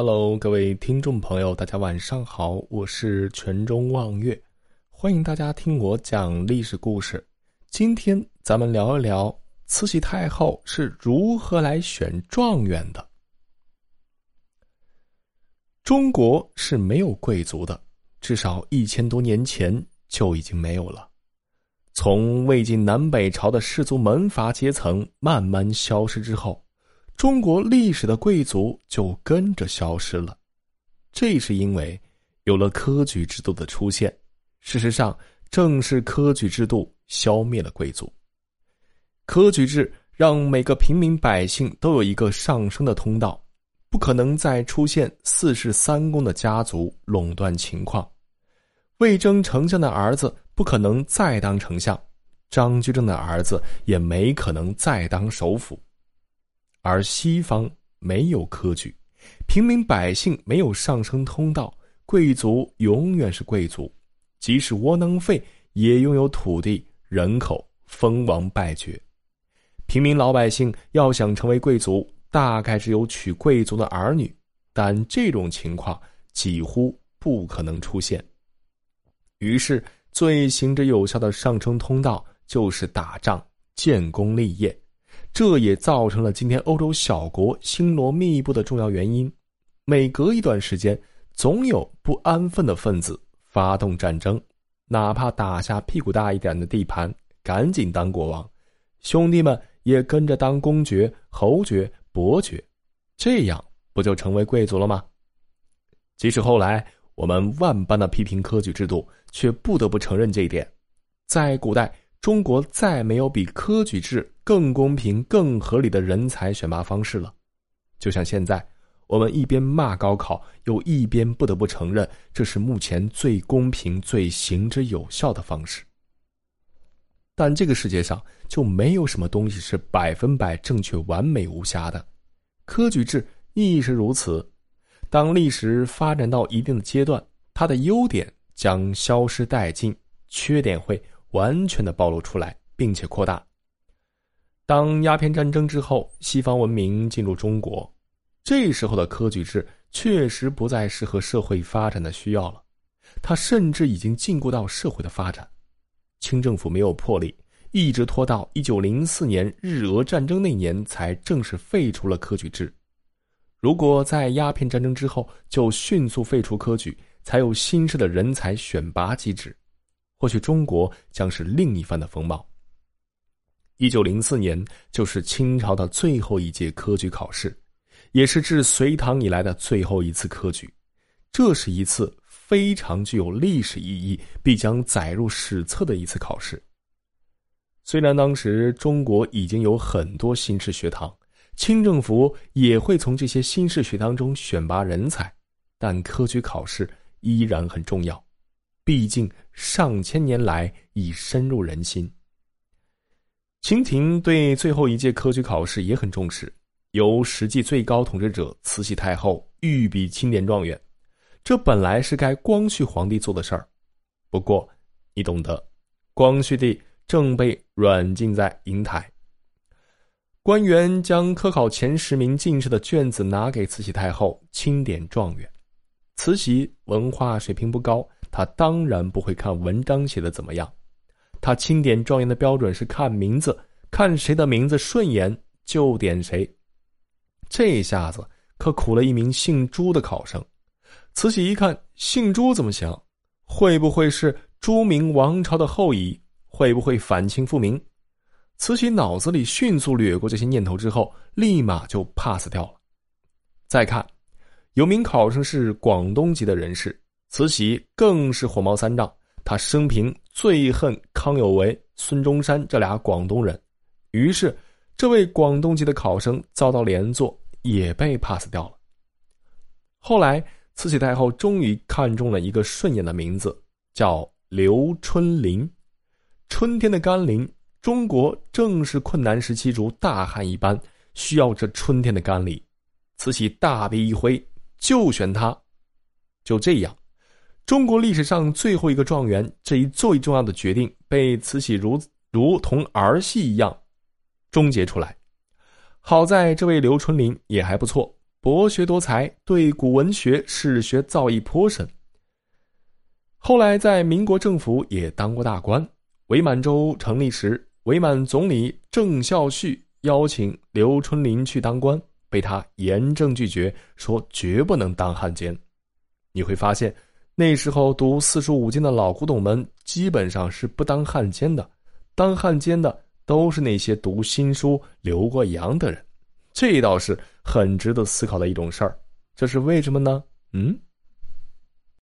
Hello，各位听众朋友，大家晚上好，我是泉中望月，欢迎大家听我讲历史故事。今天咱们聊一聊慈禧太后是如何来选状元的。中国是没有贵族的，至少一千多年前就已经没有了。从魏晋南北朝的士族门阀阶层慢慢消失之后。中国历史的贵族就跟着消失了，这是因为有了科举制度的出现。事实上，正是科举制度消灭了贵族。科举制让每个平民百姓都有一个上升的通道，不可能再出现四世三公的家族垄断情况。魏征丞相的儿子不可能再当丞相，张居正的儿子也没可能再当首辅。而西方没有科举，平民百姓没有上升通道，贵族永远是贵族，即使窝囊废也拥有土地、人口、封王败爵。平民老百姓要想成为贵族，大概只有娶贵族的儿女，但这种情况几乎不可能出现。于是，最行之有效的上升通道就是打仗、建功立业。这也造成了今天欧洲小国星罗密布的重要原因。每隔一段时间，总有不安分的分子发动战争，哪怕打下屁股大一点的地盘，赶紧当国王，兄弟们也跟着当公爵、侯爵、伯爵，这样不就成为贵族了吗？即使后来我们万般的批评科举制度，却不得不承认这一点，在古代。中国再没有比科举制更公平、更合理的人才选拔方式了。就像现在，我们一边骂高考，又一边不得不承认这是目前最公平、最行之有效的方式。但这个世界上就没有什么东西是百分百正确、完美无瑕的，科举制亦是如此。当历史发展到一定的阶段，它的优点将消失殆尽，缺点会。完全的暴露出来，并且扩大。当鸦片战争之后，西方文明进入中国，这时候的科举制确实不再适合社会发展的需要了，它甚至已经禁锢到社会的发展。清政府没有魄力，一直拖到一九零四年日俄战争那年才正式废除了科举制。如果在鸦片战争之后就迅速废除科举，才有新式的人才选拔机制。或许中国将是另一番的风貌。一九零四年就是清朝的最后一届科举考试，也是自隋唐以来的最后一次科举。这是一次非常具有历史意义、必将载入史册的一次考试。虽然当时中国已经有很多新式学堂，清政府也会从这些新式学堂中选拔人才，但科举考试依然很重要。毕竟上千年来已深入人心。清廷对最后一届科举考试也很重视，由实际最高统治者慈禧太后御笔钦点状元，这本来是该光绪皇帝做的事儿。不过你懂得，光绪帝正被软禁在瀛台。官员将科考前十名进士的卷子拿给慈禧太后钦点状元，慈禧文化水平不高。他当然不会看文章写的怎么样，他钦点状元的标准是看名字，看谁的名字顺眼就点谁。这下子可苦了一名姓朱的考生。慈禧一看，姓朱怎么想？会不会是朱明王朝的后裔？会不会反清复明？慈禧脑子里迅速掠过这些念头之后，立马就 pass 掉了。再看，有名考生是广东籍的人士。慈禧更是火冒三丈，她生平最恨康有为、孙中山这俩广东人，于是这位广东籍的考生遭到连坐，也被 pass 掉了。后来，慈禧太后终于看中了一个顺眼的名字，叫刘春霖。春天的甘霖，中国正是困难时期如大旱一般，需要这春天的甘霖。慈禧大笔一挥，就选他。就这样。中国历史上最后一个状元这一最重要的决定被慈禧如如同儿戏一样终结出来。好在这位刘春霖也还不错，博学多才，对古文学、史学造诣颇深。后来在民国政府也当过大官。伪满洲成立时，伪满总理郑孝胥邀请刘春霖去当官，被他严正拒绝，说绝不能当汉奸。你会发现，那时候读四书五经的老古董们基本上是不当汉奸的，当汉奸的都是那些读新书、留过洋的人。这倒是很值得思考的一种事儿。这是为什么呢？嗯。